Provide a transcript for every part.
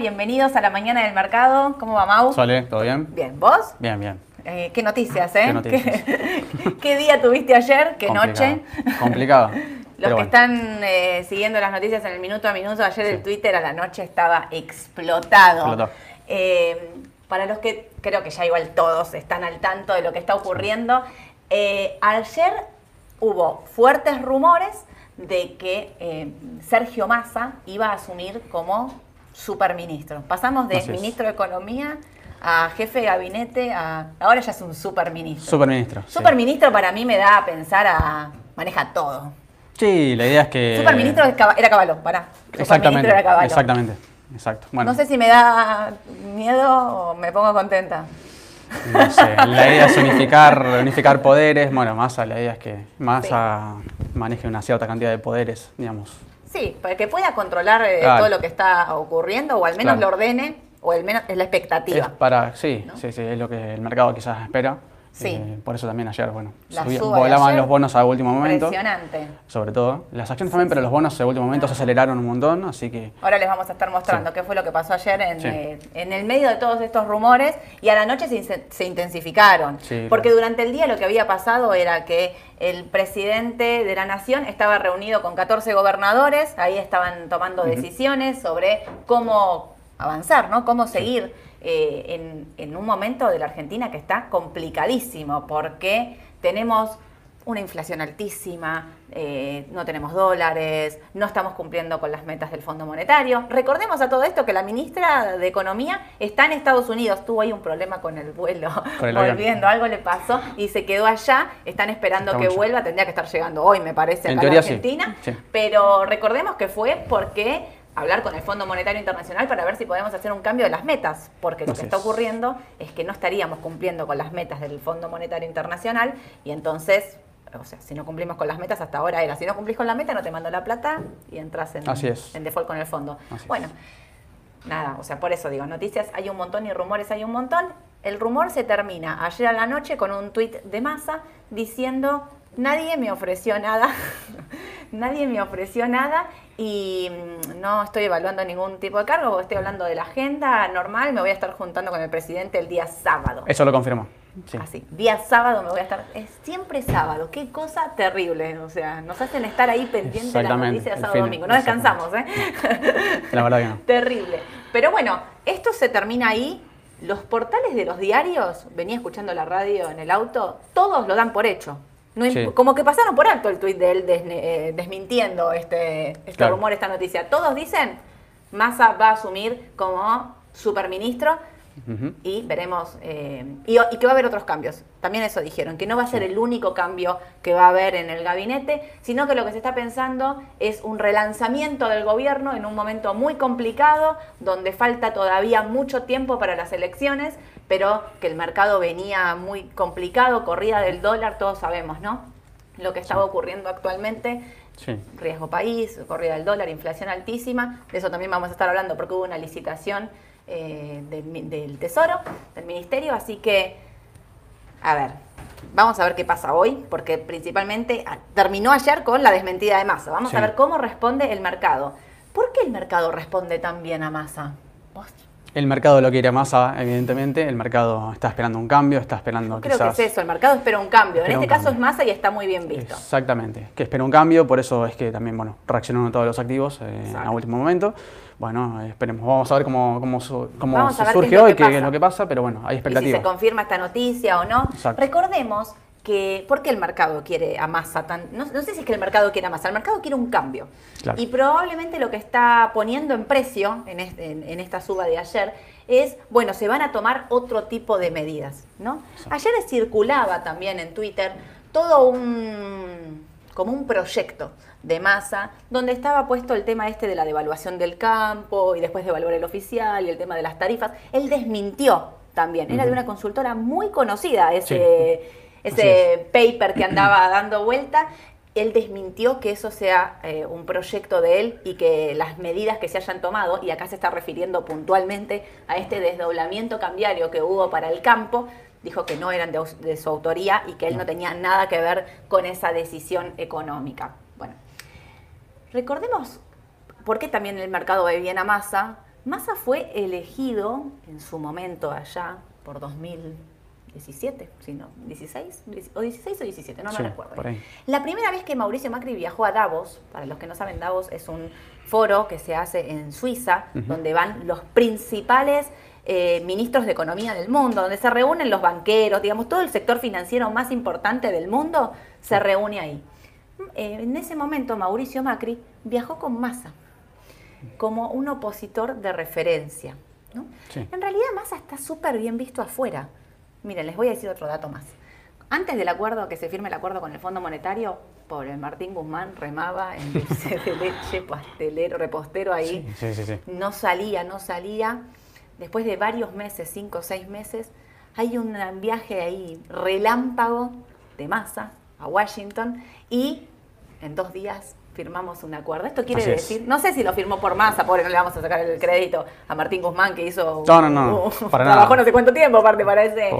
Bienvenidos a la mañana del mercado. ¿Cómo va, Mau? Sole, ¿todo bien? Bien, ¿vos? Bien, bien. Eh, qué noticias, ¿eh? Qué noticias. ¿Qué, qué día tuviste ayer? ¿Qué noche? Complicado. Los que bueno. están eh, siguiendo las noticias en el minuto a minuto, ayer el Twitter a la noche estaba explotado. Explotó. Eh, para los que creo que ya igual todos están al tanto de lo que está ocurriendo, ayer hubo fuertes rumores de que Sergio Massa iba a asumir como superministro. Pasamos de Así es. ministro de Economía a jefe de gabinete a... Ahora ya es un superministro. Superministro. sí. Superministro para mí me da a pensar a... maneja todo. Sí, la idea es que. Superministro era Caballo, pará. Exactamente. Superministro era Caballo. Exactamente. Exacto. Bueno, No sé si me da miedo o me pongo contenta. no sé, La idea es unificar, unificar poderes. Bueno, Massa, la idea es que Massa maneje una cierta cantidad de poderes, digamos. Sí, para que pueda controlar eh, Claro. todo lo que está ocurriendo o al menos Claro. lo ordene o al menos es la expectativa. Es para, sí, ¿No? sí, sí, es lo que el mercado quizás espera. Sí. Eh, por eso también ayer, bueno, subía- volaban ayer, los bonos a último momento. Impresionante. Sobre todo. Las acciones también, pero los bonos a último momento se aceleraron un montón, así que. Ahora les vamos a estar mostrando Sí. qué fue lo que pasó ayer en, Sí. eh, en el medio de todos estos rumores y a la noche se, intensificaron. Sí, porque claro. durante el día lo que había pasado era que el presidente de la nación estaba reunido con 14 gobernadores, ahí estaban tomando decisiones sobre cómo avanzar, ¿no? Cómo seguir eh, en, en un momento de la Argentina que está complicadísimo porque tenemos una inflación altísima, eh, no tenemos dólares, no estamos cumpliendo con las metas del Fondo Monetario. Recordemos a todo esto que la ministra de Economía está en Estados Unidos, tuvo ahí un problema con el vuelo, Con el volviendo, algo le pasó y se quedó allá, están esperando Estamos que ya. vuelva, tendría que estar llegando hoy, me parece, En acá sí, Argentina, sí. pero recordemos que fue porque hablar con el Fondo Monetario Internacional para ver si podemos hacer un cambio de las metas, porque lo Así que está es. ocurriendo es que no estaríamos cumpliendo con las metas del Fondo Monetario Internacional y entonces, o sea, si no cumplimos con las metas hasta ahora era, si no cumplís con la meta no te mando la plata y entras en, Así es. en default con el fondo. Así es. bueno, nada, o sea, por eso digo, noticias hay un montón y rumores hay un montón. El rumor se termina ayer a la noche con un tuit de masa diciendo, nadie me ofreció nada, nadie me ofreció nada y mm, no estoy evaluando ningún tipo de cargo, porque estoy hablando de la agenda normal, me voy a estar juntando con el presidente el día sábado. Eso lo confirmó. Sí. Así, día sábado me voy a estar, es siempre sábado, qué cosa terrible, o sea, nos hacen estar ahí pendientes de las noticias sábado fin- domingo, no descansamos, ¿eh? La verdad que no. Terrible. Pero bueno, esto se termina ahí. Los portales de los diarios, venía escuchando la radio en el auto, todos lo dan por hecho. No Sí. Como que pasaron por alto el tuit de él eh, desmintiendo este, este Claro. rumor, esta noticia. Todos dicen, Massa va a asumir como superministro y veremos, eh, y, y que va a haber otros cambios. También eso dijeron, que no va a ser el único cambio que va a haber en el gabinete, sino que lo que se está pensando es un relanzamiento del gobierno en un momento muy complicado, donde falta todavía mucho tiempo para las elecciones, pero que el mercado venía muy complicado, corrida del dólar, todos sabemos, ¿no? Lo que estaba ocurriendo actualmente Sí. riesgo país, corrida del dólar, inflación altísima. De eso también vamos a estar hablando porque hubo una licitación eh, del, Tesoro, del Ministerio. Así que, a ver, vamos a ver qué pasa hoy, porque principalmente ah, terminó ayer con la desmentida de Massa. Vamos Sí. a ver cómo responde el mercado. ¿Por qué el mercado responde tan bien a Massa? El mercado lo quiere a Massa, evidentemente. El mercado está esperando un cambio, está esperando Creo quizás. que es eso, el mercado espera un cambio. En este caso cambio. es Massa y está muy bien visto. Exactamente, que espera un cambio, por eso es que también, bueno, reaccionaron todos los activos eh, a último momento. Bueno, esperemos, vamos a ver cómo, cómo, su- cómo qué surge lo hoy, que qué es lo que pasa, pero bueno, hay y si se confirma esta noticia o no. Exacto. Recordemos que, ¿por qué el mercado quiere a Massa tan? No, no sé si es que el mercado quiere a Massa, el mercado quiere un cambio. Claro. Y probablemente lo que está poniendo en precio en, este- en- en esta suba de ayer es, bueno, se van a tomar otro tipo de medidas, ¿no? Exacto. Ayer circulaba también en Twitter todo un como un proyecto de masa donde estaba puesto el tema este de la devaluación del campo y después devaluar el oficial y el tema de las tarifas. Él desmintió también. Era de una consultora muy conocida ese, Sí. Ese paper que andaba dando vuelta. Él desmintió que eso sea eh, un proyecto de él y que las medidas que se hayan tomado, y acá se está refiriendo puntualmente a este desdoblamiento cambiario que hubo para el campo, dijo que no eran de, su autoría y que él no tenía nada que ver con esa decisión económica. Bueno, recordemos por qué también el mercado ve bien a masa, Massa fue elegido en su momento allá por 2017, si no, 16, o 16 o 17, no me recuerdo. La primera vez que Mauricio Macri viajó a Davos, para los que no saben, Davos es un foro que se hace en Suiza, donde van los principales eh, ministros de economía del mundo, donde se reúnen los banqueros, digamos, todo el sector financiero más importante del mundo se reúne ahí. Eh, en ese momento Mauricio Macri viajó con Massa como un opositor de referencia. En realidad Massa está súper bien visto afuera. Miren, les voy a decir otro dato más. Antes del acuerdo, que se firme el acuerdo con el Fondo Monetario, pobre Martín Guzmán remaba en dulce de leche, pastelero, repostero ahí. no salía, no salía. Después de varios meses, cinco o seis meses, hay un viaje ahí relámpago de masa a Washington y en dos días firmamos un acuerdo. Esto quiere decir, no sé si lo firmó por masa, pobre, no le vamos a sacar el crédito a Martín Guzmán que hizo no, no, no, trabajó no sé cuánto tiempo aparte para ese,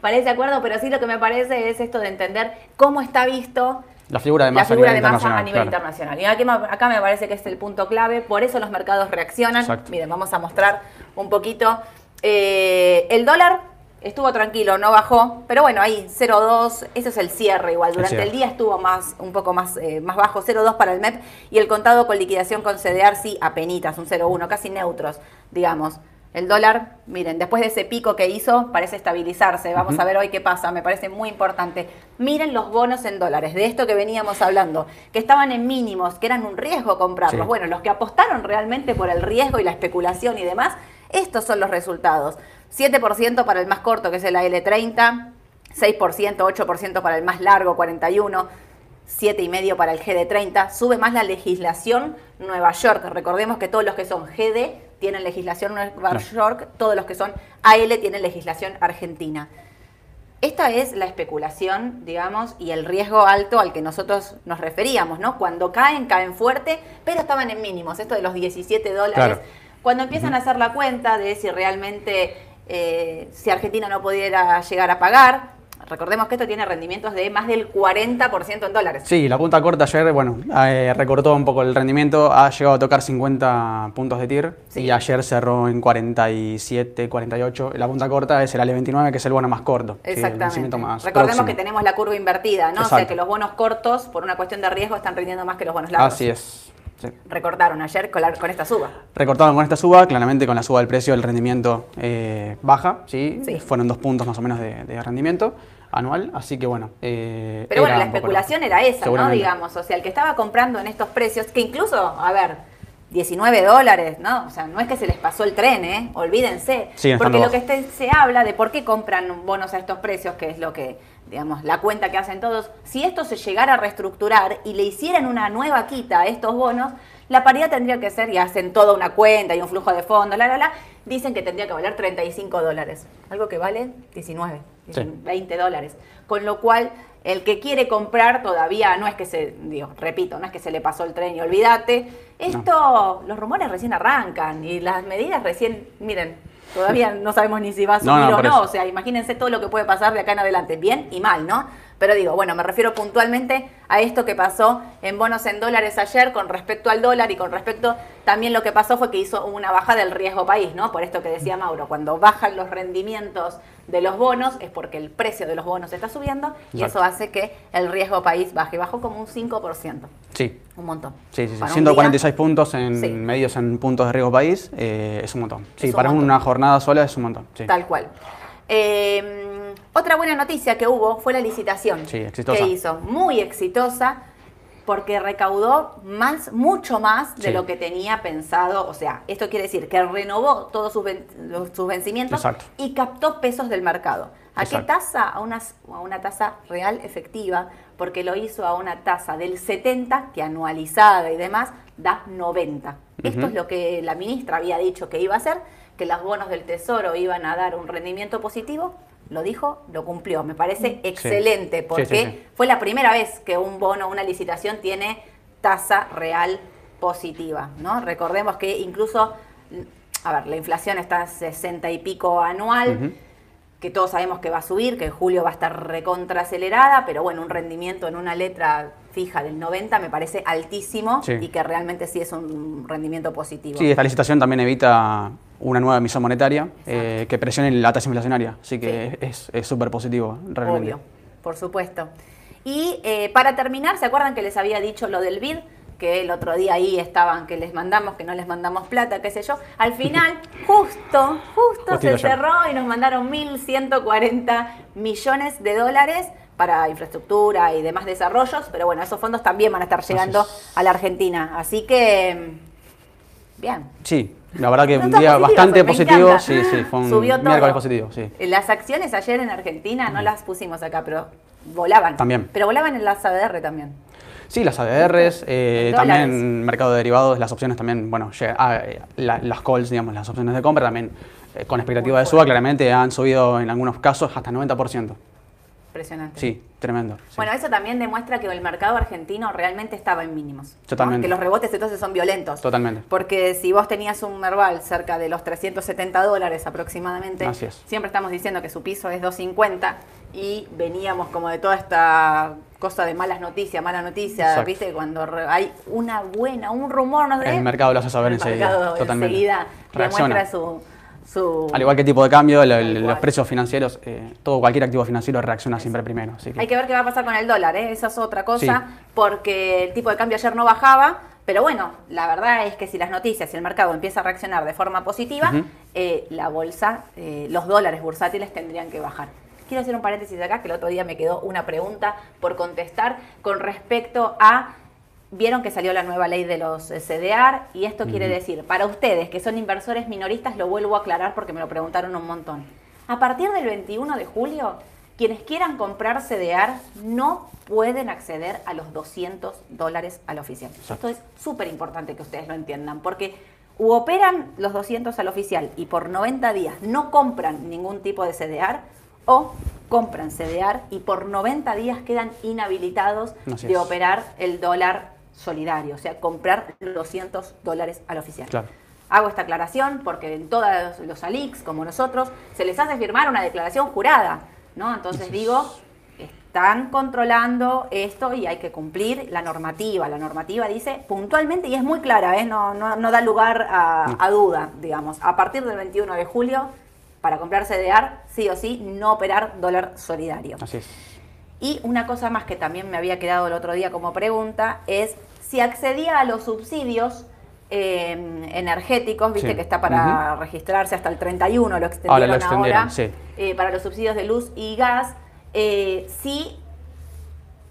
para ese acuerdo, pero sí lo que me parece es esto de entender cómo está visto la figura de masa, a, nivel internacional. Y aquí, acá me parece que es el punto clave, por eso los mercados reaccionan. Miren, vamos a mostrar un poquito. Eh, el dólar estuvo tranquilo, no bajó, pero bueno, ahí 0,2, ese es el cierre igual. Durante el, día estuvo más, un poco más, eh, más bajo, 0,2 para el MEP y el contado con liquidación con CDR sí, apenitas, un 0,1, casi neutros, digamos. El dólar, miren, después de ese pico que hizo, parece estabilizarse. Vamos a ver hoy qué pasa, me parece muy importante. Miren los bonos en dólares, de esto que veníamos hablando, que estaban en mínimos, que eran un riesgo comprarlos. Bueno, los que apostaron realmente por el riesgo y la especulación y demás, estos son los resultados. 7% para el más corto, que es el AL30, 6%, 8% para el más largo, 41%, 7,5% para el GD30. Sube más la legislación Nueva York. Recordemos que todos los que son GD tienen legislación Nueva York, todos los que son AL tienen legislación argentina. Esta es la especulación, digamos, y el riesgo alto al que nosotros nos referíamos, ¿no? Cuando caen, caen fuerte, pero estaban en mínimos, esto de los 17 dólares. Cuando empiezan a hacer la cuenta de si realmente eh, si Argentina no pudiera llegar a pagar. Recordemos que esto tiene rendimientos de más del 40% en dólares. Sí, la punta corta ayer, bueno, eh, recortó un poco el rendimiento, ha llegado a tocar 50 puntos de TIR y ayer cerró en 47, 48. La punta corta es el ALE29, que es el bono más corto. Exactamente. Recordemos que tenemos la curva invertida, ¿no? O sea que los bonos cortos, por una cuestión de riesgo, están rindiendo más que los bonos largos. Así es. Recortaron ayer con, esta suba. Recortaron con esta suba, claramente con la suba del precio el rendimiento eh, baja, ¿sí? Fueron dos puntos más o menos de, rendimiento anual, así que bueno. Eh, Pero bueno, la especulación era esa, ¿no? Digamos, o sea, el que estaba comprando en estos precios, que incluso, a ver, 19 dólares, ¿no? O sea, no es que se les pasó el tren, ¿eh? Olvídense. porque lo que este, se habla de por qué compran bonos a estos precios, que es lo que digamos, la cuenta que hacen todos, si esto se llegara a reestructurar y le hicieran una nueva quita a estos bonos, la paridad tendría que ser, y hacen toda una cuenta y un flujo de fondos, la, la, la, dicen que tendría que valer 35 dólares, algo que vale 19, 20 dólares. Con lo cual, el que quiere comprar todavía no es que se, digo, repito, no es que se le pasó el tren y olvídate. Esto, los rumores recién arrancan y las medidas recién, miren, Todavía no sabemos ni si va a subir o no. O sea, imagínense todo lo que puede pasar de acá en adelante, bien y mal, ¿no? Pero digo, bueno, me refiero puntualmente a esto que pasó en bonos en dólares ayer con respecto al dólar y con respecto también lo que pasó fue que hizo una baja del riesgo país, ¿no? Por esto que decía Mauro, cuando bajan los rendimientos de los bonos es porque el precio de los bonos está subiendo y eso hace que el riesgo país baje. Bajó como un 5%. Sí. Un montón. Sí, sí, sí. 146 puntos en medios en puntos de riesgo país eh, es un montón. Sí, para una jornada sola es un montón. Tal cual. Em, otra buena noticia que hubo fue la licitación que hizo, muy exitosa, porque recaudó más, mucho más de lo que tenía pensado. O sea, esto quiere decir que renovó todos sus, vencimientos y captó pesos del mercado. ¿A qué tasa? A una, a una tasa real efectiva, porque lo hizo a una tasa del 70, que anualizada y demás, da 90. Esto es lo que la ministra había dicho que iba a hacer que los bonos del Tesoro iban a dar un rendimiento positivo, lo dijo, lo cumplió. Me parece excelente porque fue la primera vez que un bono, una licitación tiene tasa real positiva, ¿no? Recordemos que incluso, a ver, la inflación está a 60 y pico anual. que todos sabemos que va a subir, que en julio va a estar recontra acelerada, pero bueno, un rendimiento en una letra fija del 90 me parece altísimo y que realmente sí es un rendimiento positivo. Sí, esta licitación también evita una nueva emisión monetaria eh, que presione la tasa inflacionaria. Así que es es súper positivo, realmente. Obvio, por supuesto. Y eh, para terminar, ¿se acuerdan que les había dicho lo del BID? Que el otro día ahí estaban, que les mandamos, que no les mandamos plata, qué sé yo. Al final, justo, justo Justito se cerró y nos mandaron 1.140 millones de dólares para infraestructura y demás desarrollos. Pero bueno, esos fondos también van a estar llegando a la Argentina. Así que, bien. Sí, la verdad que un día bastante positivo. Sí, sí, fue un Subió todo. miércoles positivo. Sí. Las acciones ayer en Argentina no las pusimos acá, pero volaban. También. Pero volaban en las ADR también. Sí, las ADRs, eh, también mercado de derivados, las opciones también, bueno, llega- ah, eh, la- las calls, digamos, las opciones de compra también eh, con expectativa Muy de suba, claramente han subido en algunos casos hasta 90%. Impresionante. Sí, tremendo. sí. Bueno, eso también demuestra que el mercado argentino realmente estaba en mínimos. ¿no? Totalmente. Que los rebotes entonces son violentos. Totalmente. Porque si vos tenías un Merval cerca de los 370 dólares aproximadamente, Así es. siempre estamos diciendo que su piso es 250 y veníamos como de toda esta cosa de malas noticias, mala noticia, Exacto. ¿viste? Cuando hay una buena, un rumor, no sé. El mercado lo hace saber el enseguida, mercado totalmente. enseguida Reacciona. demuestra su, su... Al igual que tipo de cambio, los precios financieros, eh, todo cualquier activo financiero reacciona siempre primero. Así que, Hay que ver qué va a pasar con el dólar, ¿eh? esa es otra cosa, Sí. porque el tipo de cambio ayer no bajaba, pero bueno, la verdad es que si las noticias y el mercado empieza a reaccionar de forma positiva, eh, la bolsa, eh, los dólares bursátiles tendrían que bajar. Quiero hacer un paréntesis acá, que el otro día me quedó una pregunta por contestar con respecto a... Vieron que salió la nueva ley de los eh, CDR y esto quiere decir, para ustedes que son inversores minoristas, lo vuelvo a aclarar porque me lo preguntaron un montón. A partir del 21 de julio, quienes quieran comprar CDR no pueden acceder a los 200 dólares al oficial. Esto es súper importante que ustedes lo entiendan, porque u operan los 200 al oficial y por 90 días no compran ningún tipo de CDR, o compran CDR y por 90 días quedan inhabilitados de operar el dólar solidario, o sea, comprar los 200 dólares al oficial. Claro. Hago esta aclaración porque en todos los ALIX, como nosotros, se les hace firmar una declaración jurada, ¿no? Entonces digo, están controlando esto y hay que cumplir la normativa. La normativa dice puntualmente y es muy clara, ¿eh? no, no, no da lugar a, a duda, digamos. A partir del 21 de julio, para comprar CDR, sí o sí, no operar dólar solidario. así es. Y una cosa más que también me había quedado el otro día como pregunta es si accedía a los subsidios eh, energéticos, viste Sí. que está para registrarse hasta el 31, lo extendieron Ahora lo ahora, extendieron, sí. eh, para los subsidios de luz y gas, eh, si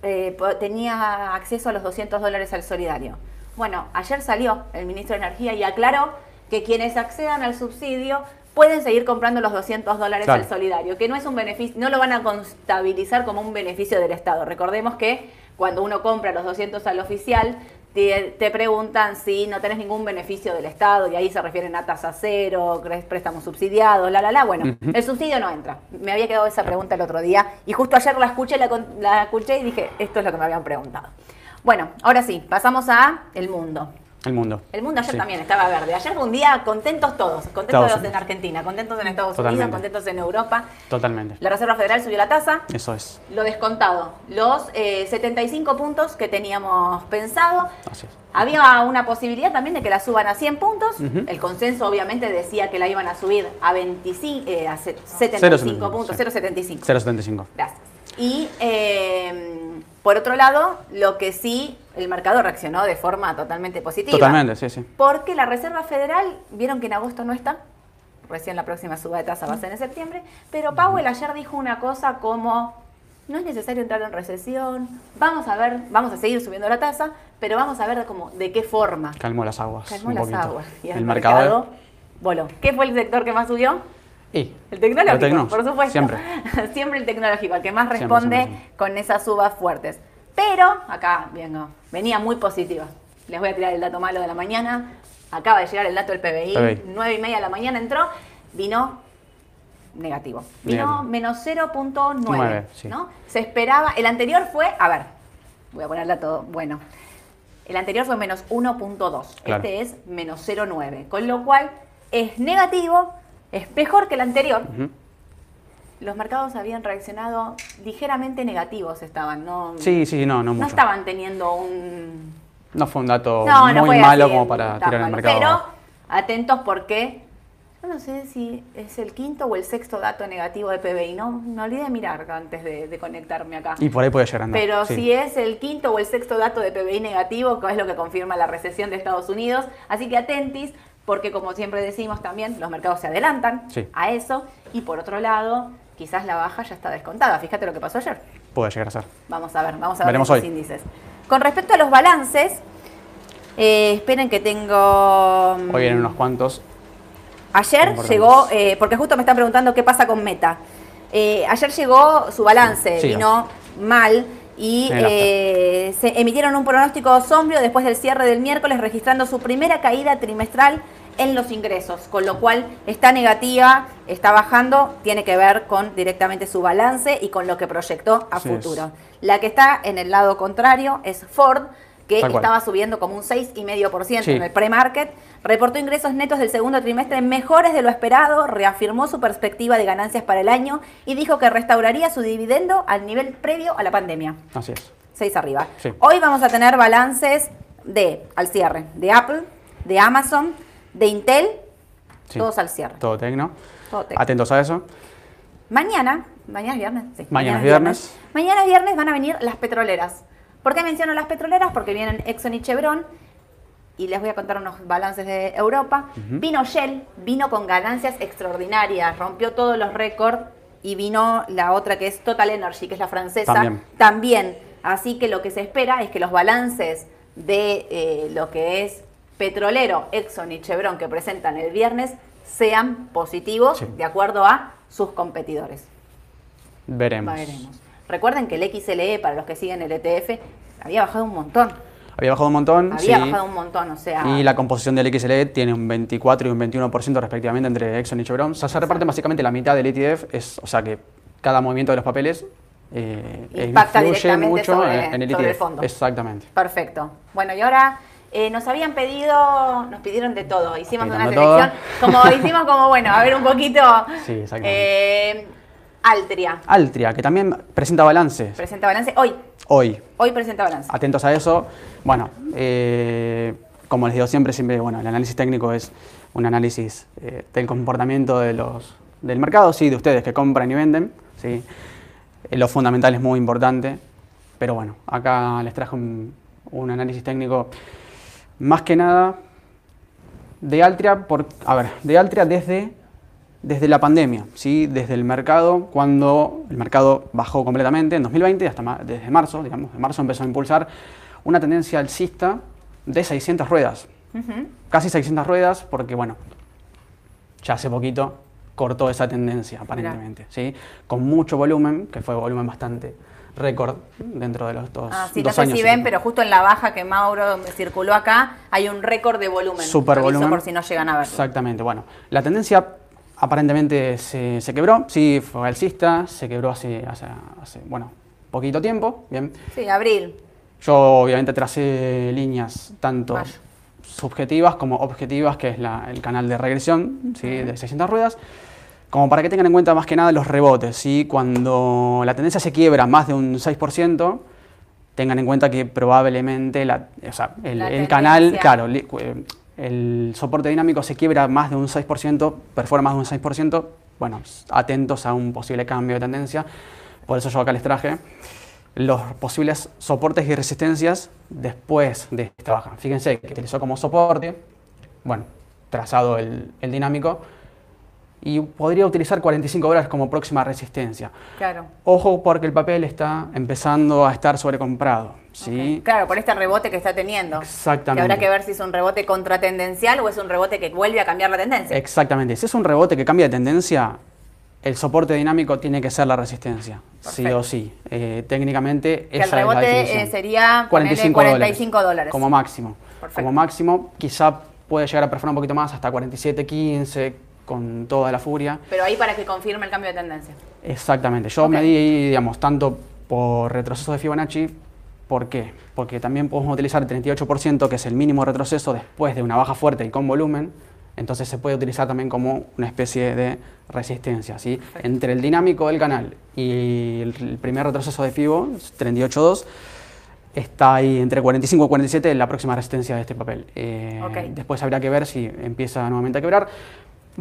eh, tenía acceso a los 200 dólares al solidario. Bueno, ayer salió el ministro de Energía y aclaró que quienes accedan al subsidio pueden seguir comprando los 200 dólares Claro. al solidario, que no es un beneficio, no lo van a contabilizar como un beneficio del Estado. Recordemos que cuando uno compra los 200 al oficial, te, te preguntan si no tenés ningún beneficio del Estado y ahí se refieren a tasa cero, préstamos subsidiados, la, la, la. Bueno, el subsidio no entra. Me había quedado esa pregunta el otro día y justo ayer la escuché, la, la escuché y dije, esto es lo que me habían preguntado. Bueno, ahora sí, pasamos a el mundo. El mundo. El mundo ayer Sí. también estaba verde. Ayer fue un día contentos todos, contentos los en. Argentina, contentos en Estados Totalmente. Unidos, contentos en Europa. Totalmente. La Reserva Federal subió la tasa, Eso es. lo descontado, los eh, 75 puntos que teníamos pensado. Así es. Había una posibilidad también de que la suban a 100 puntos. El consenso obviamente decía que la iban a subir a 25, eh, a se- 75 0,75, puntos, sí. 0,75. 0.75. Gracias. Y eh, por otro lado, lo que sí, el mercado reaccionó de forma totalmente positiva. Totalmente, sí, sí. Porque la Reserva Federal, vieron que en agosto no está, recién la próxima suba de tasa va a ser en septiembre, pero Powell ayer dijo una cosa como, no es necesario entrar en recesión, vamos a ver, vamos a seguir subiendo la tasa, pero vamos a ver como de qué forma. Calmó las aguas. Calmó las poquito. aguas. Y el mercado. voló. ¿Qué fue el sector que más subió? Y El tecnológico, tecno, por supuesto. Siempre. Siempre el tecnológico, el que más responde siempre, siempre. con esas subas fuertes. Pero, acá, vengo, venía muy positiva. Les voy a tirar el dato malo de la mañana. Acaba de llegar el dato del PBI. 9 y media de la mañana entró. Vino negativo. Vino Negativo. menos 0.9. Nueve, sí. ¿no? Se esperaba. El anterior fue, a ver, voy a poner el dato bueno. El anterior fue menos 1.2. Claro. Este es menos 0.9. Con lo cual es negativo, es mejor que el anterior. Los mercados habían reaccionado ligeramente negativos, estaban, ¿no? Sí, sí, no, no mucho. No estaban teniendo un... No fue un dato muy malo como para tirar el mercado. Pero atentos porque yo no sé si es el quinto o el sexto dato negativo de PBI, no me olvidé de mirar antes de, conectarme acá. Y por ahí puede llegar a Pero si es el quinto o el sexto dato de PBI negativo, que es lo que confirma la recesión de Estados Unidos. Así que atentis, porque como siempre decimos también, los mercados se adelantan a eso. Y por otro lado, quizás la baja ya está descontada. Fíjate lo que pasó ayer. Puede llegar a ser. Vamos a ver, vamos a ver los índices. Con respecto a los balances, eh, esperen que tengo... Hoy vienen unos cuantos. Ayer llegó, eh, porque justo me están preguntando qué pasa con Meta. Eh, ayer llegó su balance, vino mal y eh, se emitieron un pronóstico sombrío después del cierre del miércoles, registrando su primera caída trimestral en los ingresos, con lo cual está negativa, está bajando, tiene que ver con directamente su balance y con lo que proyectó a futuro. La que está en el lado contrario es Ford, que estaba subiendo como un 6,5% en el pre-market, reportó ingresos netos del segundo trimestre mejores de lo esperado, reafirmó su perspectiva de ganancias para el año y dijo que restauraría su dividendo al nivel previo a la pandemia. Así es. 6 arriba. Hoy vamos a tener balances de, al cierre, de Apple, de Amazon, de Intel, todos al cierre. Todo tecno. Todo tecno. Atentos a eso. Mañana, mañana es viernes. Sí, mañana, es viernes. Mañana es viernes van a venir las petroleras. ¿Por qué menciono las petroleras? Porque vienen Exxon y Chevron y les voy a contar unos balances de Europa. Vino Shell, vino con ganancias extraordinarias, rompió todos los récords y vino la otra que es Total Energy, que es la francesa, también. Así que lo que se espera es que los balances de eh, lo que es petrolero, Exxon y Chevron que presentan el viernes sean positivos de acuerdo a sus competidores. Veremos. Veremos. Recuerden que el XLE, para los que siguen el ETF, había bajado un montón. Había bajado un montón. Había bajado un montón, o sea. Y la composición del XLE tiene un 24 y un 21% respectivamente entre Exxon y Chevron. O sea, se reparte básicamente la mitad del ETF, es, o sea que cada movimiento de los papeles eh, impacta directamente mucho sobre, en el, ETF. fondo. Exactamente. Perfecto. Bueno, y ahora eh, nos habían pedido, nos pidieron de todo. Hicimos una selección, como hicimos como, bueno, a ver un poquito. Sí, exactamente. Eh, Altria. Altria, que también presenta balance. Presenta balance hoy. Hoy. Hoy presenta balance. Atentos a eso. Bueno, eh, como les digo siempre, siempre, bueno, el análisis técnico es un análisis eh, del comportamiento de los, del mercado, sí, de ustedes que compran y venden, sí. Eh, lo fundamental es muy importante, pero bueno, acá les traje un, un análisis técnico más que nada de Altria, por, a ver, de Altria desde desde la pandemia, ¿sí? desde el mercado, cuando el mercado bajó completamente en 2020, hasta desde marzo, digamos, de marzo empezó a impulsar una tendencia alcista de 600 ruedas. Casi 600 ruedas, porque bueno, ya hace poquito cortó esa tendencia, aparentemente, ¿sí? Con mucho volumen, que fue volumen bastante récord dentro de los dos, ah, sí, no sé si ven, pero justo en la baja que Mauro circuló acá, hay un récord de volumen. Super volumen. por si no llegan a verlo. Exactamente. Bueno, la tendencia aparentemente se, quebró, sí, fue alcista, se quebró hace, hace, bueno, poquito tiempo, bien. Sí, abril. Yo obviamente tracé líneas tanto subjetivas como objetivas, que es el canal de regresión ¿sí? de 600 ruedas, como para que tengan en cuenta más que nada los rebotes. ¿sí? Cuando la tendencia se quiebra más de un 6%, tengan en cuenta que probablemente la, el, canal, claro, el soporte dinámico se quiebra más de un 6%, perfora más de un 6%, bueno, atentos a un posible cambio de tendencia. Por eso yo acá les traje los posibles soportes y resistencias después de esta baja. Fíjense que utilizó como soporte, bueno, trazado el, el dinámico, y podría utilizar 45 dólares como próxima resistencia. Claro. Ojo porque el papel está empezando a estar sobrecomprado. ¿Sí? Claro, por este rebote que está teniendo. Exactamente. Que habrá que ver si es un rebote contratendencial o es un rebote que vuelve a cambiar la tendencia. Exactamente. Si es un rebote que cambia de tendencia, el soporte dinámico tiene que ser la resistencia, sí o sí. Eh, técnicamente, que el rebote eh, sería 45, 45 dólares. Como máximo. Como máximo, quizá puede llegar a perforar un poquito más, hasta 47, 15 con toda la furia. Pero ahí para que confirme el cambio de tendencia. Exactamente. Yo me medí, digamos, tanto por retroceso de Fibonacci, ¿por qué? Porque también podemos utilizar el 38%, que es el mínimo retroceso después de una baja fuerte y con volumen, Entonces se puede utilizar también como una especie de resistencia. ¿sí? Entre el dinámico del canal y el primer retroceso de FIBO, 38.2, está ahí entre 45 y 47 la próxima resistencia de este papel. Eh, después habría que ver si empieza nuevamente a quebrar.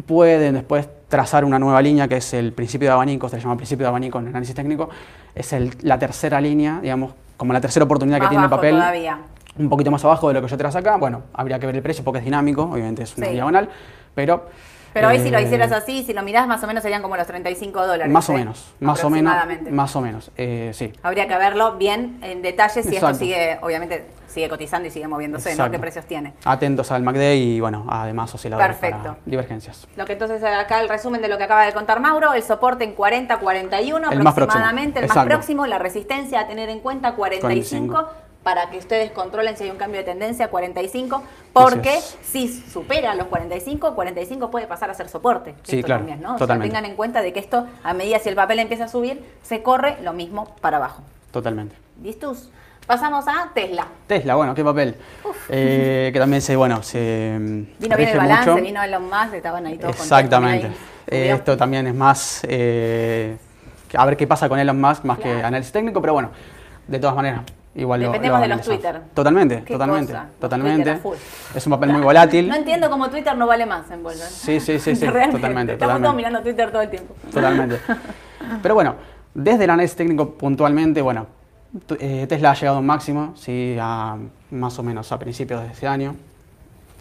Pueden después trazar una nueva línea que es el principio de abanico, se llama principio de abanico en análisis técnico. Es la tercera línea, digamos, como la tercera oportunidad que tiene el papel. Todavía. Un poquito más abajo de lo que yo trazo acá. Bueno, habría que ver el precio porque es dinámico, obviamente es una diagonal, pero pero hoy si lo eh, hicieras así, si lo mirás, más o menos serían como los 35 dólares. Más o ¿eh? menos, más o menos. Más o menos, eh, sí. Habría que verlo bien en detalle si esto sigue, obviamente, sigue cotizando y sigue moviéndose, ¿no? ¿Qué precios tiene? Atentos al MACD y, bueno, además osciladores Perfecto. divergencias. Lo que entonces acá el resumen de lo que acaba de contar Mauro, el soporte en 40, 41 aproximadamente, el más próximo, la resistencia a tener en cuenta 45 para que ustedes controlen si hay un cambio de tendencia, 45, porque si supera los 45, 45 puede pasar a ser soporte. Sí, claro, también, ¿no? tengan en cuenta de que esto, a medida si el papel empieza a subir, se corre lo mismo para abajo. Totalmente. ¿Listos? Pasamos a Tesla. Tesla, bueno, qué papel. Eh, que también se, bueno, se Vino bien el balance, vino Elon Musk, estaban ahí todos Exactamente. Eh, esto también es más, eh, a ver qué pasa con Elon Musk, más que análisis técnico, pero bueno, de todas maneras, Igual Dependemos de los Twitter. Totalmente, totalmente, totalmente. Es un papel muy volátil. No entiendo cómo Twitter no vale más en bolsa. Sí, sí, sí, sí totalmente. Estamos todos mirando Twitter todo el tiempo. Totalmente. Pero bueno, desde el análisis técnico puntualmente, bueno, eh, Tesla ha llegado a un máximo, sí, a, más o menos a principios de este año.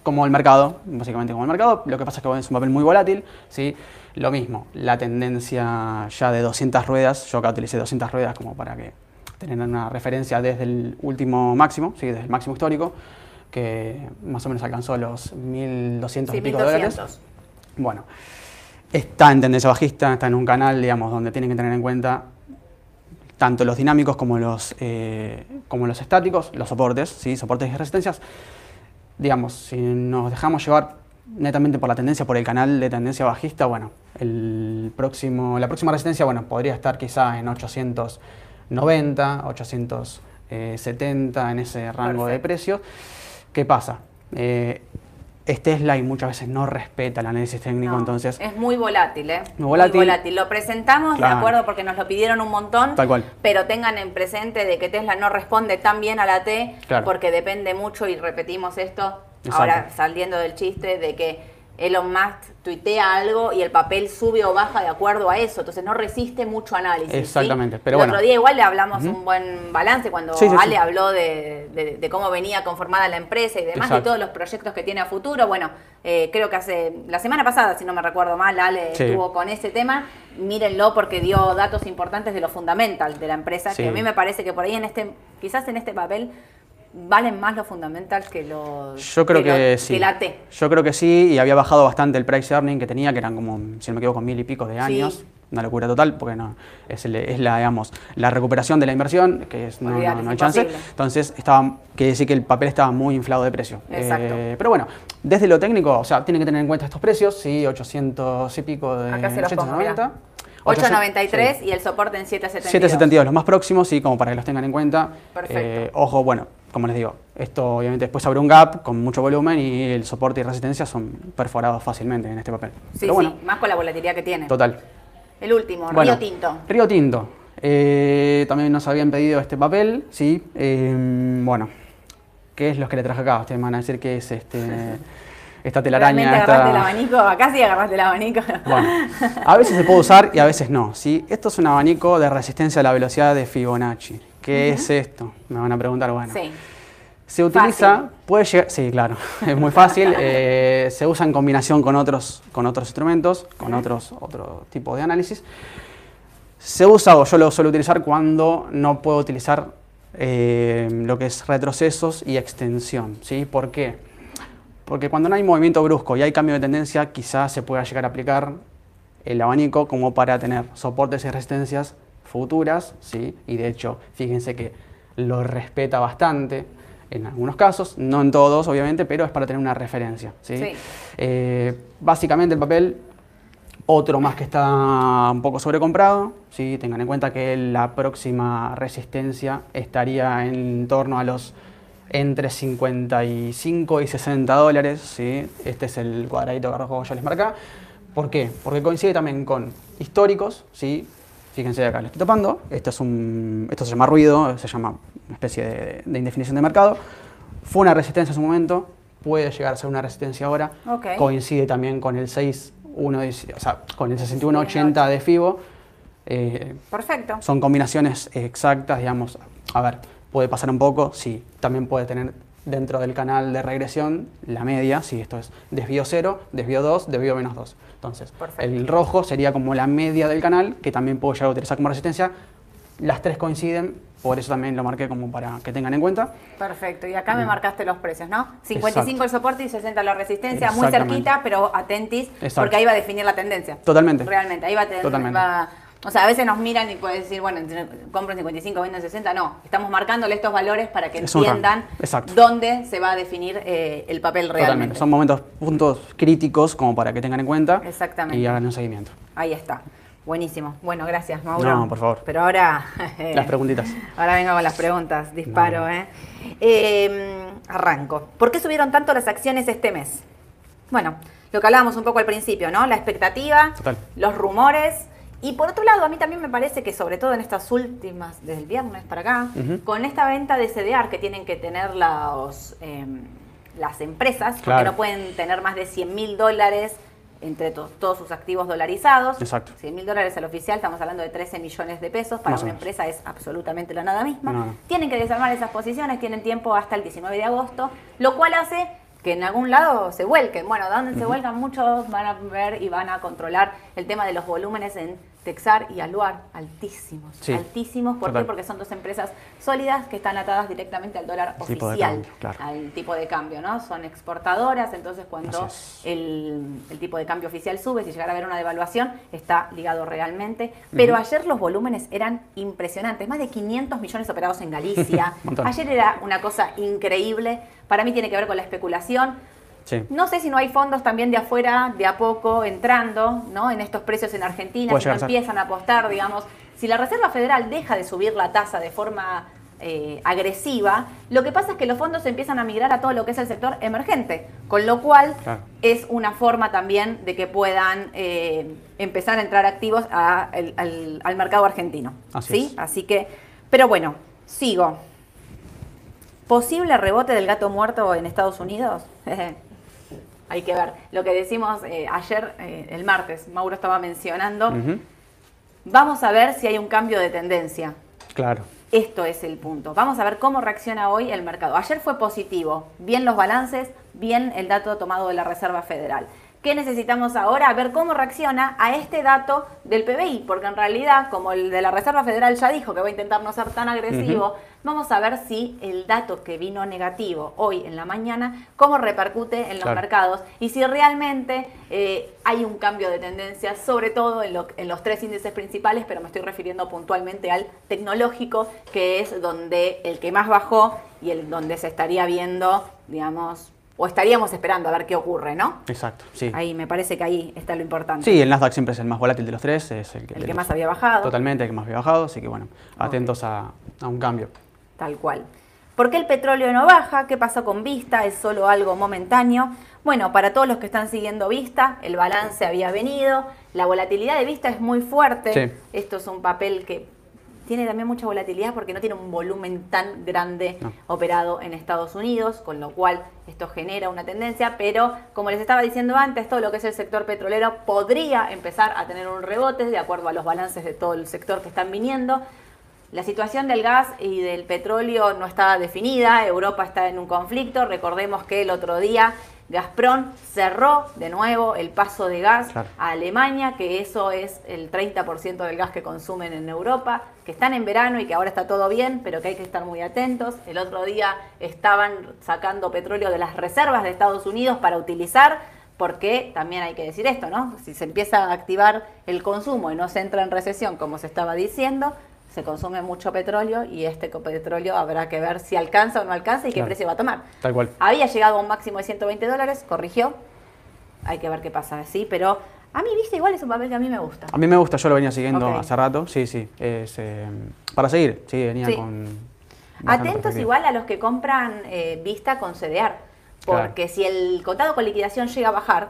Como el mercado, básicamente como el mercado. Lo que pasa es que es un papel muy volátil, sí. Lo mismo, la tendencia ya de 200 ruedas, yo acá utilicé 200 ruedas como para que tener una referencia desde el último máximo, ¿sí? desde el máximo histórico, que más o menos alcanzó los 1.200 y pico dólares. Bueno, está en tendencia bajista, está en un canal, digamos, donde tienen que tener en cuenta tanto los dinámicos como los, eh, como los estáticos, los soportes, ¿sí? soportes y resistencias. Digamos, si nos dejamos llevar netamente por la tendencia, por el canal de tendencia bajista, bueno, el próximo, la próxima resistencia, bueno, podría estar quizá en 800 90, 870 en ese rango de precios. ¿Qué pasa? Eh, es Tesla y muchas veces no respeta el análisis técnico, entonces... Es muy volátil, ¿eh? Muy volátil. Lo presentamos, de acuerdo, porque nos lo pidieron un montón. Tal cual. Pero tengan en presente de que Tesla no responde tan bien a la T, porque depende mucho, y repetimos esto, ahora saliendo del chiste, de que Elon Musk tuitea algo y el papel sube o baja de acuerdo a eso, entonces no resiste mucho análisis. Exactamente. Pero el otro día igual le hablamos un buen balance cuando Ale habló de, cómo venía conformada la empresa y demás, y todos los proyectos que tiene a futuro. Bueno, eh, creo que hace la semana pasada, si no me recuerdo mal, Ale estuvo con ese tema. Mírenlo porque dio datos importantes de lo fundamental de la empresa, que a mí me parece que por ahí en este, quizás en este papel valen más los fundamentals que los Yo creo que, sí. la T. Yo creo que sí, y había bajado bastante el price earning que tenía, que eran como, si no me equivoco, mil y pico de años. Una locura total, porque no, es, la, digamos, la recuperación de la inversión, que es, no, hay chance. Entonces, estaba, quiere decir que el papel estaba muy inflado de precio. Exacto. Eh, pero bueno, desde lo técnico, o sea, tienen que tener en cuenta estos precios, sí, 800 y pico de Acá se los 893 y el soporte en 772. 772, los más próximos, sí, como para que los tengan en cuenta. Perfecto. Eh, ojo, bueno, como les digo, esto obviamente después abre un gap con mucho volumen y el soporte y resistencia son perforados fácilmente en este papel. Sí, sí, más con la volatilidad que tiene. Total. El último, Río Tinto. Río Tinto. Eh, también nos habían pedido este papel, sí. Eh, bueno, ¿qué es lo que le traje acá? Ustedes van a decir que es este... esta telaraña. Esta... agarraste el abanico? Acá sí agarraste el abanico. Bueno, a veces se puede usar y a veces no. ¿sí? Esto es un abanico de resistencia a la velocidad de Fibonacci. ¿Qué es esto? Me van a preguntar, bueno. Sí. Se utiliza, puede llegar, sí, claro, es muy fácil. Eh, se usa en combinación con otros, con otros instrumentos, con otros, otro tipo de análisis. Se usa, o yo lo suelo utilizar cuando no puedo utilizar eh, lo que es retrocesos y extensión. ¿sí? ¿Por qué? Porque cuando no hay movimiento brusco y hay cambio de tendencia, quizás se pueda llegar a aplicar el abanico como para tener soportes y resistencias futuras, ¿sí? y de hecho, fíjense que lo respeta bastante en algunos casos, no en todos obviamente, pero es para tener una referencia. ¿sí? Eh, básicamente el papel, otro más que está un poco sobrecomprado, ¿sí? tengan en cuenta que la próxima resistencia estaría en torno a los entre 55 y 60 dólares, ¿sí? Este es el cuadradito que yo les marca. ¿Por qué? Porque coincide también con históricos, ¿sí? Fíjense acá, le estoy topando. Esto, es un, esto se llama ruido, se llama una especie de, indefinición de mercado. Fue una resistencia en su momento, puede llegar a ser una resistencia ahora. Coincide también con el 6, o sea, con el 6180 de FIBO. Eh, Perfecto. Son combinaciones exactas, digamos. A ver, puede pasar un poco, sí. También puede tener dentro del canal de regresión la media, si esto es desvío 0, desvío 2, desvío menos 2. Entonces, el rojo sería como la media del canal, que también puedo llegar a utilizar como resistencia. Las tres coinciden, por eso también lo marqué como para que tengan en cuenta. Perfecto, y acá me marcaste los precios, ¿no? 55 el soporte y 60 la resistencia, muy cerquita, pero atentis, porque ahí va a definir la tendencia. Totalmente. Realmente, ahí va a, tener, va, o sea, a veces nos miran y pueden decir, bueno, compro en 55, vendo en 60. No, estamos marcándole estos valores para que entiendan dónde se va a definir eh, el papel realmente. Son momentos, puntos críticos como para que tengan en cuenta Exactamente. y hagan un seguimiento. Ahí está. Buenísimo. Bueno, gracias, Mauro. No, por favor. Pero ahora... las preguntitas. Ahora vengo con las preguntas. Disparo, ¿eh? ¿eh? Arranco. ¿Por qué subieron tanto las acciones este mes? Bueno, lo que hablábamos un poco al principio, ¿no? La expectativa, los rumores y por otro lado, a mí también me parece que sobre todo en estas últimas, desde el viernes para acá, con esta venta de CDR que tienen que tener los, em, las empresas, porque no pueden tener más de 100 mil dólares entre todos sus activos dolarizados. Exacto. 100 mil dólares al oficial, estamos hablando de 13 millones de pesos, para una empresa es absolutamente la nada misma. Tienen que desarmar esas posiciones, tienen tiempo hasta el 19 de agosto, lo cual hace que en algún lado se vuelquen. Bueno, donde se vuelcan muchos van a ver y van a controlar el tema de los volúmenes en Texar y Aluar, altísimos. Altísimos, ¿por qué? Porque son dos empresas sólidas que están atadas directamente al dólar oficial, al tipo de cambio, ¿no? Son exportadoras, entonces cuando el, tipo de cambio oficial sube, si llegara a haber una devaluación, está ligado realmente. Pero ayer los volúmenes eran impresionantes, más de 500 millones operados en Galicia. ayer era una cosa increíble, para mí tiene que ver con la especulación no sé si no hay fondos también de afuera, de a poco, entrando ¿no? en estos precios en Argentina, si no empiezan a apostar, digamos. Si la Reserva Federal deja de subir la tasa de forma eh, agresiva, lo que pasa es que los fondos empiezan a migrar a todo lo que es el sector emergente, con lo cual es una forma también de que puedan eh, empezar a entrar activos al, mercado argentino. Así, Así que, pero bueno, sigo. ¿Posible rebote del gato muerto en Estados Unidos? hay que ver. Lo que decimos eh, ayer, eh, el martes, Mauro estaba mencionando, vamos a ver si hay un cambio de tendencia. Claro. Esto es el punto. Vamos a ver cómo reacciona hoy el mercado. Ayer fue positivo, bien los balances, bien el dato tomado de la Reserva Federal. ¿Qué necesitamos ahora? Ver cómo reacciona a este dato del PBI, porque en realidad, como el de la Reserva Federal ya dijo que va a intentar no ser tan agresivo, vamos a ver si el dato que vino negativo hoy en la mañana, cómo repercute en los mercados y si realmente eh, hay un cambio de tendencia, sobre todo en, en los tres índices principales, pero me estoy refiriendo puntualmente al tecnológico, que es donde el que más bajó y el donde se estaría viendo, digamos, o estaríamos esperando a ver qué ocurre, ¿no? Exacto, sí. Ahí me parece que ahí está lo importante. Sí, el Nasdaq siempre es el más volátil de los tres, es el que, más había bajado. Totalmente, el que más había bajado, así que bueno, atentos a, un cambio. Tal cual. ¿Por qué el petróleo no baja? ¿Qué pasó con Vista? ¿Es solo algo momentáneo? Bueno, para todos los que están siguiendo Vista, el balance había venido, la volatilidad de Vista es muy fuerte. Esto es un papel que tiene también mucha volatilidad porque no tiene un volumen tan grande operado en Estados Unidos, con lo cual esto genera una tendencia, pero como les estaba diciendo antes, todo lo que es el sector petrolero podría empezar a tener un rebote de acuerdo a los balances de todo el sector que están viniendo. La situación del gas y del petróleo no está definida, Europa está en un conflicto, recordemos que el otro día Gazprom cerró de nuevo el paso de gas a Alemania, que eso es el 30% del gas que consumen en Europa, que están en verano y que ahora está todo bien, pero que hay que estar muy atentos. El otro día estaban sacando petróleo de las reservas de Estados Unidos para utilizar, porque también hay que decir esto, ¿no? Si se empieza a activar el consumo y no se entra en recesión, como se estaba diciendo, se consume mucho petróleo y este petróleo habrá que ver si alcanza o no alcanza y qué precio va a tomar. Tal cual. Había llegado a un máximo de 120 dólares, corrigió. Hay que ver qué pasa, sí, pero a mí, viste, igual es un papel que a mí me gusta. A mí me gusta, yo lo venía siguiendo hace rato, sí, sí. Es, eh, para seguir, sí, venía con... Atentos igual a los que compran eh, vista con CDR, porque si el contado con liquidación llega a bajar,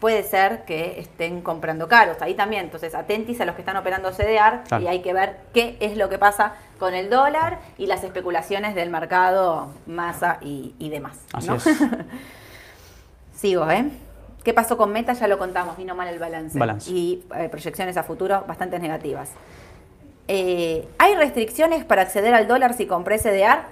puede ser que estén comprando caros. Ahí también, entonces atentis a los que están operando CDR Claro. y hay que ver qué es lo que pasa con el dólar y las especulaciones del mercado, masa y, y demás. Así ¿no? es. Sigo, ¿eh? ¿Qué pasó con Meta? Ya lo contamos, vino mal el balance. Balance. Y eh, proyecciones a futuro bastante negativas. Eh, ¿Hay restricciones para acceder al dólar si compré CDR?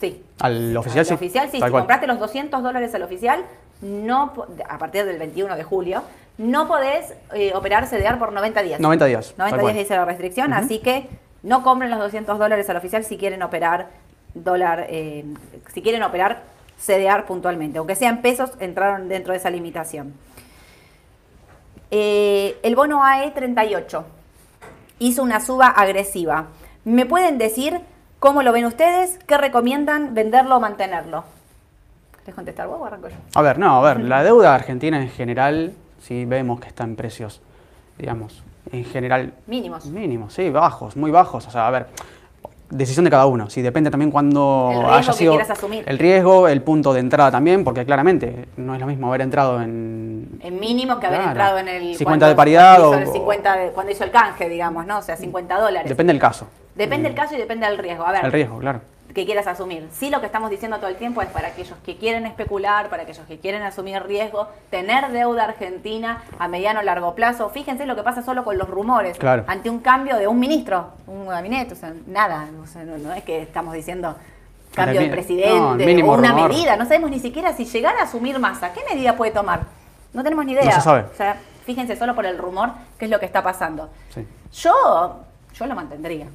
Sí. Al oficial Al sí. oficial, sí. tal Si cual. compraste los 200 dólares al oficial, no, a partir del 21 de julio, no podés eh, operar CDR por 90 días. 90 días. 90 tal días dice la restricción, así que no compren los 200 dólares al oficial si quieren operar dólar, eh, si quieren operar CDR puntualmente, aunque sean pesos, entraron dentro de esa limitación. Eh, el bono AE 38 hizo una suba agresiva. ¿Me pueden decir cómo lo ven ustedes? ¿Qué recomiendan venderlo o mantenerlo? ¿Les contestar vos o arranco yo? A ver, no, a ver, la deuda argentina en general, sí vemos que está en precios, digamos, en general Mínimos. mínimos, sí, bajos, muy bajos. O sea, a ver, decisión de cada uno. Sí, depende también cuando haya sido el riesgo, el punto de entrada también, porque claramente no es lo mismo haber entrado en En mínimo que haber Claro. entrado en el 50 de paridad cuando o- hizo el 50 de- cuando hizo el canje, digamos, ¿no? O sea, 50 dólares. depende del caso, Depende del caso y depende del riesgo. A ver, el riesgo, claro. Que quieras asumir. Sí, lo que estamos diciendo todo el tiempo es para aquellos que quieren especular, para aquellos que quieren asumir riesgo, tener deuda argentina a mediano o largo plazo. Fíjense lo que pasa solo con los rumores. Claro. Ante un cambio de un ministro, un gabinete, o sea, nada. O sea, no, no es que estamos diciendo cambio de presidente no, o una rumor. medida. No sabemos ni siquiera si llegara a asumir masa. ¿Qué medida puede tomar? No tenemos ni idea. No se sabe. O sea, fíjense solo por el rumor qué es lo que está pasando. Sí, Yo, yo lo mantendría.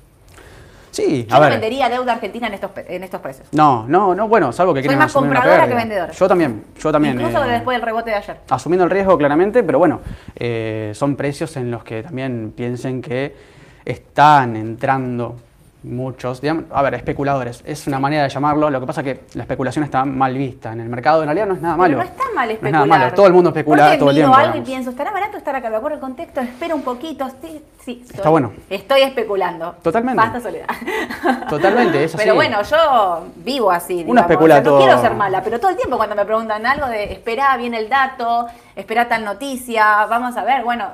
Sí Yo a no ver. vendería deuda argentina en estos, en estos precios. No, no, no, bueno, salvo que Soy más asumir una compradora que vendedora. Yo también, yo también. Incluso eh, después del rebote de ayer. asumiendo el riesgo claramente, pero bueno, eh, son precios en los que también piensen que están entrando muchos, digamos, a ver, especuladores, es una manera de llamarlo, lo que pasa que la especulación está mal vista en el mercado, en realidad no es nada malo. Pero no está mal No especular. es nada malo, todo el mundo especula Porque todo el tiempo. algo y pienso, ¿estará barato estar acá? Me acuerdo el contexto, espera un poquito. Sí, sí, estoy- Está bueno. Estoy especulando. Totalmente. Basta soledad. Totalmente, es así. Pero bueno, yo vivo así. Uno digamos. especula O sea, todo. No quiero ser mala, pero todo el tiempo cuando me preguntan algo de espera bien el dato, espera tal noticia, vamos a ver, bueno.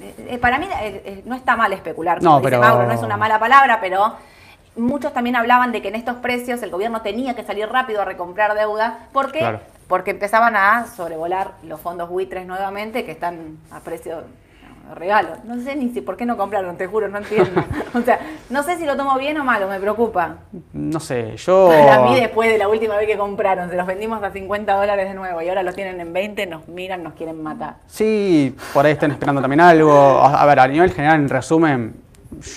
Eh, eh, para mí eh, no está mal especular, No, dice pero- Mauro, no es una mala palabra, pero muchos también hablaban de que en estos precios el gobierno tenía que salir rápido a recomprar deuda. ¿Por qué? Claro. Porque empezaban a sobrevolar los fondos buitres nuevamente que están a precio regalo. No sé ni si por qué no compraron, te juro, no entiendo. o sea, no sé si lo tomo bien o malo, me preocupa. No sé, yo... Para mí, después de la última vez que compraron, se los vendimos a 50 dólares de nuevo y ahora los tienen en 20, nos miran, nos quieren matar. Sí, por ahí están esperando también algo. A a ver, a nivel general, en resumen,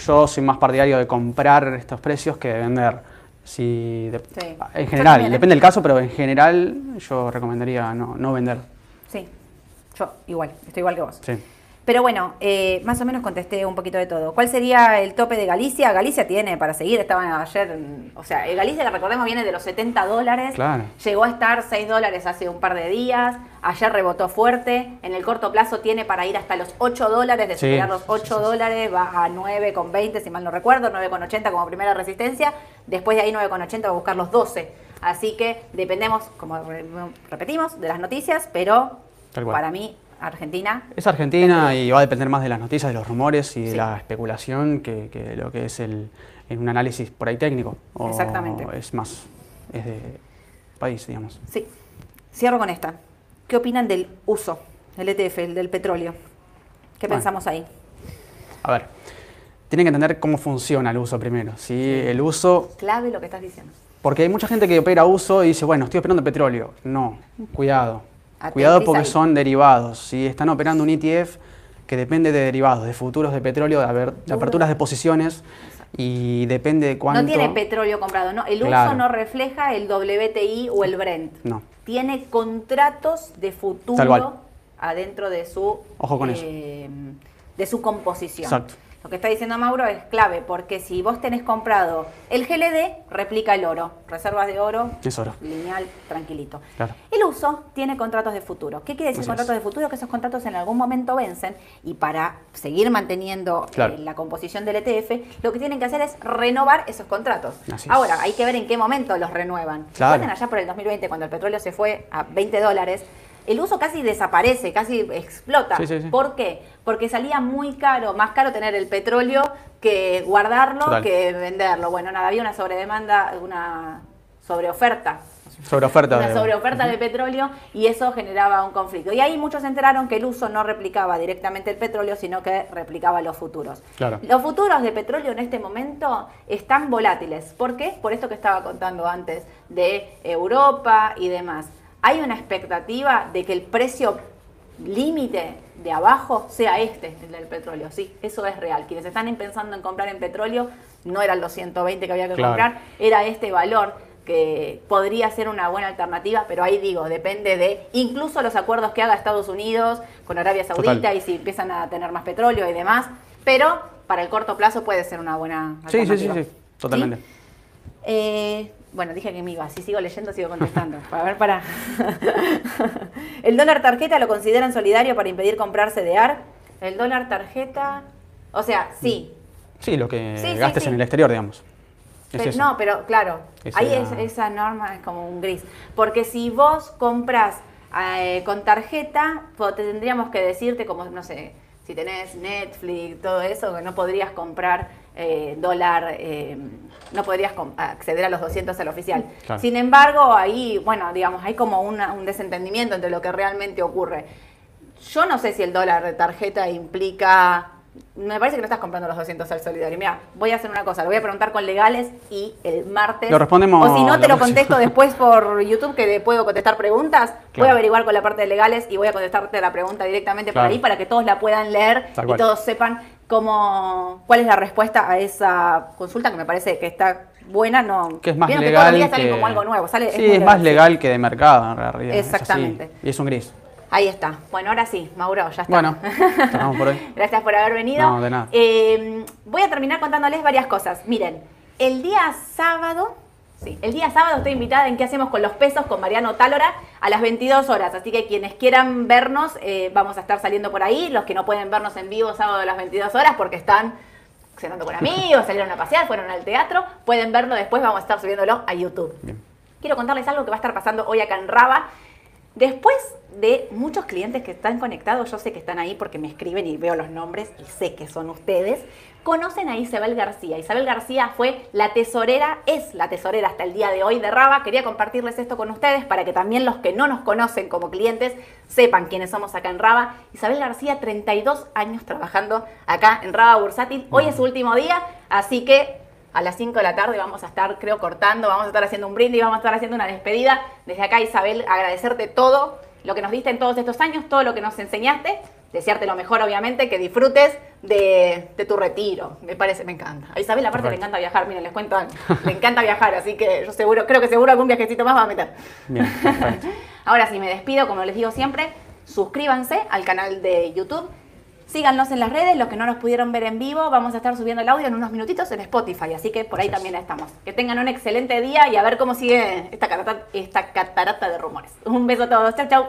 yo soy más partidario de comprar estos precios que de vender. Si de- Sí. En general, también, ¿eh? depende del caso, pero en general yo recomendaría no, no vender. Sí, yo igual, estoy igual que vos. Sí. Pero bueno, eh, más o menos contesté un poquito de todo. ¿Cuál sería el tope de Galicia? Galicia tiene para seguir, estaban ayer, mm, o sea, el Galicia que recordemos viene de los 70 dólares, Claro. llegó a estar 6 dólares hace un par de días, ayer rebotó fuerte, en el corto plazo tiene para ir hasta los 8 dólares, de Sí, superar los sí, 8 sí, sí. dólares, va a 9,20 si mal no recuerdo, 9,80 como primera resistencia, después de ahí 9,80 va a buscar los 12. Así que dependemos, como re- repetimos, de las noticias, pero para mí, Argentina Es Argentina y va a depender más de las noticias, de los rumores y de la especulación que, que lo que es el, en un análisis por ahí técnico. O Exactamente. Es más, es de país, digamos. Sí. Cierro con esta. ¿Qué opinan del uso, el ETF, el del petróleo? ¿Qué Bueno. pensamos ahí? A ver, tienen que entender cómo funciona el uso primero. ¿sí? El uso Clave lo que estás diciendo. Porque hay mucha gente que opera uso y dice, bueno, estoy operando petróleo. No, cuidado. Cuidado porque son derivados. Si están operando un ETF que depende de derivados, de futuros de petróleo, de, aperturas de posiciones y depende de cuánto. No tiene petróleo comprado, no. El uso no refleja el WTI o el Brent. No. Tiene contratos de futuro adentro de su Ojo con eh, de su composición. Exacto. Lo que está diciendo Mauro es clave, porque si vos tenés comprado el GLD, replica el oro. Reservas de oro, Es oro. lineal, tranquilito. Claro. El uso tiene contratos de futuro. ¿Qué quiere decir contratos es. de futuro? Que esos contratos en algún momento vencen y para seguir manteniendo Claro. eh, la composición del ETF, lo que tienen que hacer es renovar esos contratos. Así es. Ahora, hay que ver en qué momento los renuevan. Claro. Allá por el 2020, cuando el petróleo se fue a 20 dólares, el uso casi desaparece, casi explota. Sí, sí, sí. ¿Por qué? Porque salía muy caro, más caro tener el petróleo que guardarlo, Total. que venderlo. Bueno, nada, había una sobredemanda, una sobreoferta Sobre oferta. una sobreoferta de petróleo y eso generaba un conflicto. Y ahí muchos se enteraron que el uso no replicaba directamente el petróleo, sino que replicaba los futuros. Claro. Los futuros de petróleo en este momento están volátiles. ¿Por qué? Por esto que estaba contando antes de Europa y demás. Hay una expectativa de que el precio límite de abajo sea este, el del petróleo. Sí, eso es real. Quienes están pensando en comprar en petróleo no eran los 120 que había que Claro. comprar, era este valor que podría ser una buena alternativa, pero ahí digo, depende de incluso los acuerdos que haga Estados Unidos con Arabia Saudita Total. y si empiezan a tener más petróleo y demás, pero para el corto plazo puede ser una buena Sí, sí, sí, alternativa. sí, totalmente. ¿Sí? Eh, bueno, dije que me iba. Si sigo leyendo, sigo contestando. A ver, para. el dólar tarjeta lo consideran solidario para impedir comprar CDR. El dólar tarjeta. O sea, sí. Sí, lo que Sí, gastes sí. en el exterior, digamos. Pero- no, pero claro, ahí es- esa norma es como un gris. Porque si vos compras eh, con tarjeta, te tendríamos que decirte como, no sé, si tenés Netflix, todo eso, que no podrías comprar eh, dólar, eh, no podrías acceder a los 200 al oficial. Claro. Sin embargo, ahí, bueno, digamos, hay como una- un desentendimiento entre lo que realmente ocurre. Yo no sé si el dólar de tarjeta implica. Me parece que no estás comprando los 200 al solidario. Mira, voy a hacer una cosa, lo voy a preguntar con legales y el martes. Lo respondemos O si no, te lo contesto después por YouTube, que puedo contestar preguntas. Voy a averiguar con la parte de legales y voy a contestarte la pregunta directamente por Claro. ahí para que todos la puedan leer y todos sepan cómo, cuál es la respuesta a esa consulta que me parece que está buena. No, Que es más Vieron legal. que todos los días sale que- como algo nuevo. Sale, sí, es, más legal que de mercado, en realidad. es. Exactamente. Y es un gris. Ahí está. Bueno, ahora sí, Mauro, ya está. Bueno, por hoy. Gracias por haber venido. No, de nada. Eh, voy a terminar contándoles varias cosas. Miren, el día sábado, sí, el día sábado estoy invitada en qué hacemos con los pesos con Mariano Tálora a las 22 horas. Así que quienes quieran vernos, eh, vamos a estar saliendo por ahí. Los que no pueden vernos en vivo sábado a las 22 horas porque están cenando con amigos, salieron a pasear, fueron al teatro, pueden verlo después, vamos a estar subiéndolo a YouTube. Bien. Quiero contarles algo que va a estar pasando hoy acá en Raba. Después de muchos clientes que están conectados, yo sé que están ahí porque me escriben y veo los nombres y sé que son ustedes, conocen a Isabel García. Isabel García fue la tesorera, es la tesorera hasta el día de hoy de Raba. Quería compartirles esto con ustedes para que también los que no nos conocen como clientes sepan quiénes somos acá en Raba. Isabel García, 32 años trabajando acá en Raba Bursátil. Hoy es su último día, así que a las 5 de la tarde vamos a estar, creo, cortando, vamos a estar haciendo un brindis, vamos a estar haciendo una despedida. Desde acá, Isabel, agradecerte todo lo que nos diste en todos estos años, todo lo que nos enseñaste, desearte lo mejor, obviamente, que disfrutes de, de tu retiro. Me parece, me encanta. A Isabel, aparte, le Perfecto. encanta viajar, miren, les cuento. Le encanta viajar, así que yo seguro, creo que seguro algún viajecito más va a meter. Bien. Ahora sí, me despido, como les digo siempre, suscríbanse al canal de YouTube. Síganos en las redes, los que no nos pudieron ver en vivo, vamos a estar subiendo el audio en unos minutitos en Spotify, así que por ahí también estamos. Que tengan un excelente día y a ver cómo sigue esta catarata, esta catarata de rumores. Un beso a todos, chau chau.